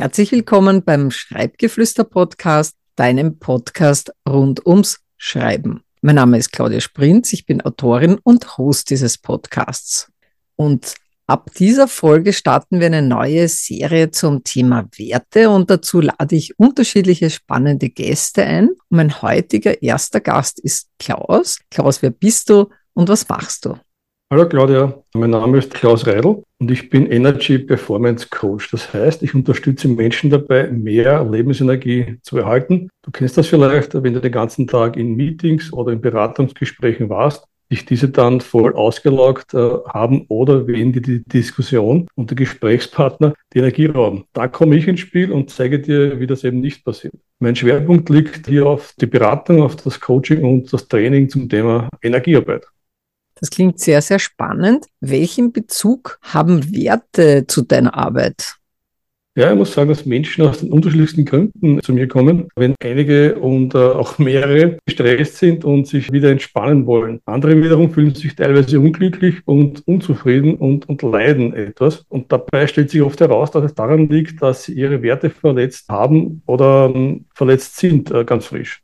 Herzlich willkommen beim Schreibgeflüster-Podcast, deinem Podcast rund ums Schreiben. Mein Name ist Claudia Sprinz, ich bin Autorin und Host dieses Podcasts. Und ab dieser Folge starten wir eine neue Serie zum Thema Werte und dazu lade ich unterschiedliche spannende Gäste ein. mein heutiger erster Gast ist Klaus. Klaus, wer bist du und was machst du? Hallo Claudia, mein Name ist Klaus Reidel und ich bin Energy Performance Coach. Das heißt, ich unterstütze Menschen dabei, mehr Lebensenergie zu erhalten. Du kennst das vielleicht, wenn du den ganzen Tag in Meetings oder in Beratungsgesprächen warst, dich diese dann voll ausgelaugt äh, haben oder wenn die, die Diskussion und der Gesprächspartner die Energie rauben. Da komme ich ins Spiel und zeige dir, wie das eben nicht passiert. Mein Schwerpunkt liegt hier auf die Beratung, auf das Coaching und das Training zum Thema Energiearbeit. Das klingt sehr, sehr spannend. Welchen Bezug haben Werte zu deiner Arbeit? Ja, ich muss sagen, dass Menschen aus den unterschiedlichsten Gründen zu mir kommen. Wenn einige und äh, auch mehrere gestresst sind und sich wieder entspannen wollen. Andere wiederum fühlen sich teilweise unglücklich und unzufrieden und, und leiden etwas. Und dabei stellt sich oft heraus, dass es daran liegt, dass sie ihre Werte verletzt haben oder ähm, verletzt sind, äh, ganz frisch.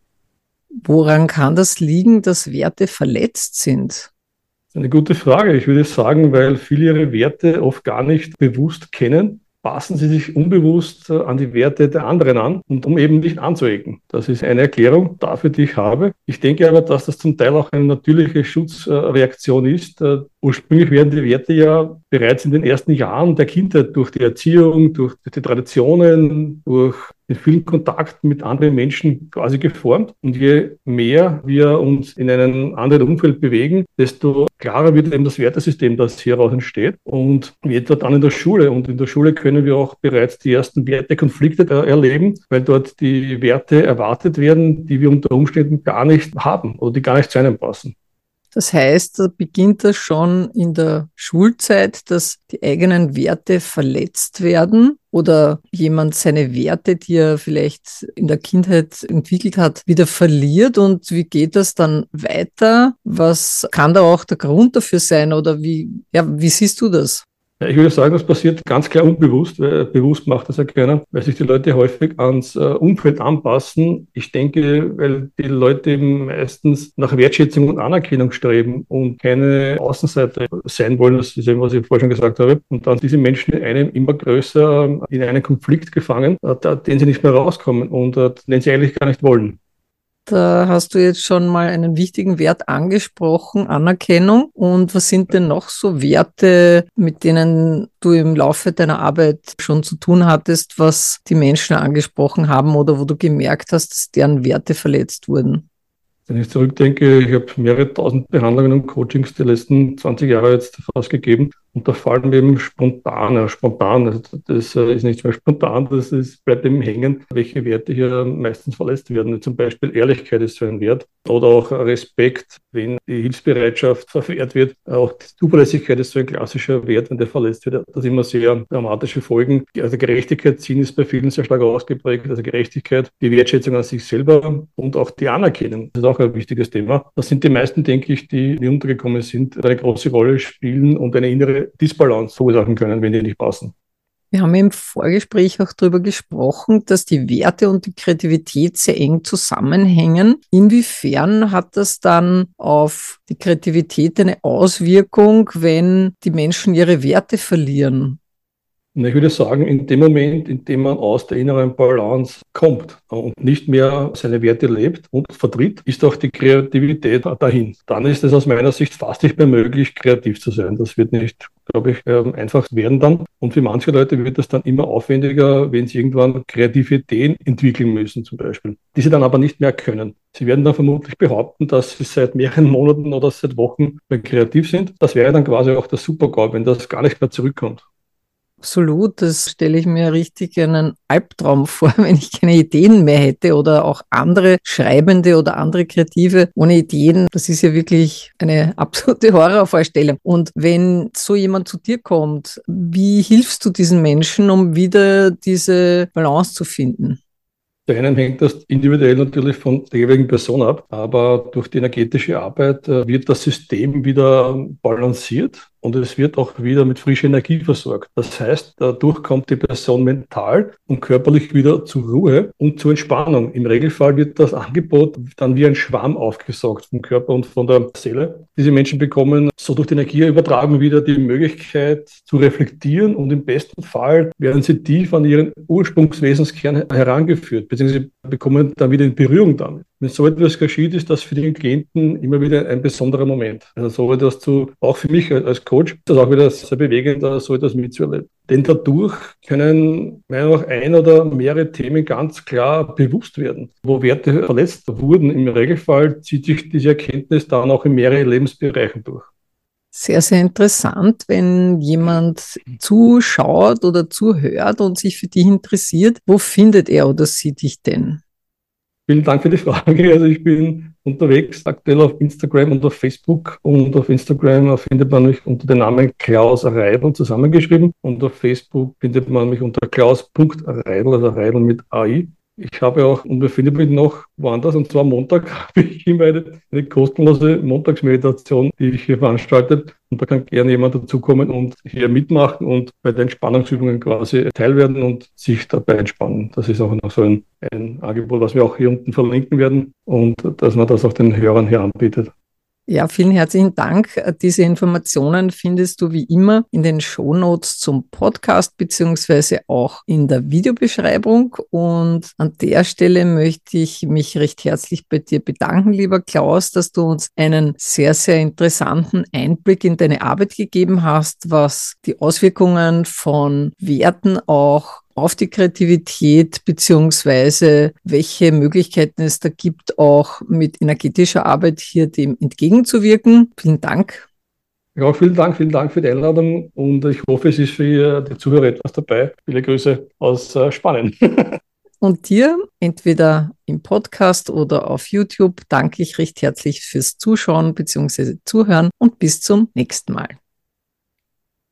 Woran kann das liegen, dass Werte verletzt sind? Eine gute Frage. Ich würde sagen, weil viele ihre Werte oft gar nicht bewusst kennen, passen sie sich unbewusst äh, an die Werte der anderen an und um eben nicht anzuecken. Das ist eine Erklärung dafür, die ich habe. Ich denke aber, dass das zum Teil auch eine natürliche Schutzreaktion ist. Äh, ursprünglich werden die Werte ja bereits in den ersten Jahren der Kindheit durch die Erziehung, durch die Traditionen, durch in vielen Kontakten mit anderen Menschen quasi geformt. Und je mehr wir uns in einem anderen Umfeld bewegen, desto klarer wird eben das Wertesystem, das hieraus entsteht. Und wie etwa dann in der Schule. Und in der Schule können wir auch bereits die ersten Wertekonflikte erleben, weil dort die Werte erwartet werden, die wir unter Umständen gar nicht haben oder die gar nicht zu einem passen. Das heißt, da beginnt das schon in der Schulzeit, dass die eigenen Werte verletzt werden oder jemand seine Werte, die er vielleicht in der Kindheit entwickelt hat, wieder verliert. Und wie geht das dann weiter? Was kann da auch der Grund dafür sein oder wie, ja, wie siehst du das? Ich würde sagen, das passiert ganz klar unbewusst, weil bewusst macht das ja keiner, weil sich die Leute häufig ans äh, Umfeld anpassen. Ich denke, weil die Leute meistens nach Wertschätzung und Anerkennung streben und keine Außenseite sein wollen. Das ist eben, was ich vorher schon gesagt habe. Und dann diese Menschen in einem immer größer in einen Konflikt gefangen, äh, den sie nicht mehr rauskommen und äh, den sie eigentlich gar nicht wollen. Da hast du jetzt schon mal einen wichtigen Wert angesprochen, Anerkennung. Und was sind denn noch so Werte, mit denen du im Laufe deiner Arbeit schon zu tun hattest, was die Menschen angesprochen haben oder wo du gemerkt hast, dass deren Werte verletzt wurden? Wenn ich zurückdenke, ich habe mehrere tausend Behandlungen und Coachings die letzten 20 Jahre jetzt fast gegeben. Und da fallen mir eben spontan, ja, spontan, also das äh, ist nicht mehr spontan, das ist, bleibt eben hängen, welche Werte hier meistens verletzt werden. Zum Beispiel Ehrlichkeit ist so ein Wert oder auch Respekt, wenn die Hilfsbereitschaft verwehrt wird. Auch die Zuverlässigkeit ist so ein klassischer Wert, wenn der verletzt wird, das immer sehr dramatische Folgen. Also Gerechtigkeit ziehen ist bei vielen sehr stark ausgeprägt, also Gerechtigkeit, die Wertschätzung an sich selber und auch die Anerkennung. Das ist auch ein wichtiges Thema. Das sind die meisten, denke ich, die, die untergekommen sind, eine große Rolle spielen und eine innere Disbalance verursachen können, wenn die nicht passen. Wir haben im Vorgespräch auch darüber gesprochen, dass die Werte und die Kreativität sehr eng zusammenhängen. Inwiefern hat das dann auf die Kreativität eine Auswirkung, wenn die Menschen ihre Werte verlieren? Ich würde sagen, in dem Moment, in dem man aus der inneren Balance kommt und nicht mehr seine Werte lebt und vertritt, ist auch die Kreativität dahin. Dann ist es aus meiner Sicht fast nicht mehr möglich, kreativ zu sein. Das wird nicht, glaube ich, ähm, einfach werden dann. Und für manche Leute wird es dann immer aufwendiger, wenn sie irgendwann kreative Ideen entwickeln müssen, zum Beispiel, die sie dann aber nicht mehr können. Sie werden dann vermutlich behaupten, dass sie seit mehreren Monaten oder seit Wochen kreativ sind. Das wäre dann quasi auch der Supergau, wenn das gar nicht mehr zurückkommt. Absolut, das stelle ich mir richtig einen Albtraum vor, wenn ich keine Ideen mehr hätte oder auch andere Schreibende oder andere Kreative ohne Ideen. Das ist ja wirklich eine absolute Horrorvorstellung. Und wenn so jemand zu dir kommt, wie hilfst du diesen Menschen, um wieder diese Balance zu finden? Der einen hängt das individuell natürlich von der jeweiligen Person ab, aber durch die energetische Arbeit äh, wird das System wieder balanciert und es wird auch wieder mit frischer Energie versorgt. Das heißt, dadurch kommt die Person mental und körperlich wieder zur Ruhe und zur Entspannung. Im Regelfall wird das Angebot dann wie ein Schwamm aufgesaugt vom Körper und von der Seele. Diese Menschen bekommen so durch die Energieübertragung wieder die Möglichkeit zu reflektieren und im besten Fall werden sie tief an ihren Ursprungswesenskern herangeführt, beziehungsweise bekommen dann wieder in Berührung damit. Wenn so etwas geschieht, ist das für den Klienten immer wieder ein besonderer Moment. Also so etwas zu, auch für mich als Coach, ist das auch wieder sehr bewegend, so etwas mitzuerleben. Denn dadurch können meiner Meinung nach ein oder mehrere Themen ganz klar bewusst werden. Wo Werte verletzt wurden, im Regelfall zieht sich diese Erkenntnis dann auch in mehrere Lebensbereichen durch. Sehr, sehr interessant, wenn jemand zuschaut oder zuhört und sich für dich interessiert. Wo findet er oder sie dich denn? Vielen Dank für die Frage. Also ich bin unterwegs aktuell auf Instagram und auf Facebook und auf Instagram findet man mich unter dem Namen Klaus Reidl zusammengeschrieben und auf Facebook findet man mich unter klaus.reidl, also Reidl mit AI. Ich habe auch und befinde mich noch woanders und zwar Montag habe ich immer eine, eine kostenlose Montagsmeditation, die ich hier veranstalte. Und da kann gerne jemand dazukommen und hier mitmachen und bei den Entspannungsübungen quasi teilwerden und sich dabei entspannen. Das ist auch noch so ein, ein Angebot, was wir auch hier unten verlinken werden und dass man das auch den Hörern hier anbietet. Ja, vielen herzlichen Dank. Diese Informationen findest du wie immer in den Shownotes zum Podcast beziehungsweise auch in der Videobeschreibung. Und an der Stelle möchte ich mich recht herzlich bei dir bedanken, lieber Klaus, dass du uns einen sehr, sehr interessanten Einblick in deine Arbeit gegeben hast, was die Auswirkungen von Werten auch auf die Kreativität beziehungsweise welche Möglichkeiten es da gibt, auch mit energetischer Arbeit hier dem entgegenzuwirken. Vielen Dank. Ja, vielen Dank, vielen Dank für die Einladung und ich hoffe, es ist für die Zuhörer etwas dabei. Viele Grüße aus äh, Spanien. und dir, entweder im Podcast oder auf YouTube, danke ich recht herzlich fürs Zuschauen bzw. Zuhören und bis zum nächsten Mal.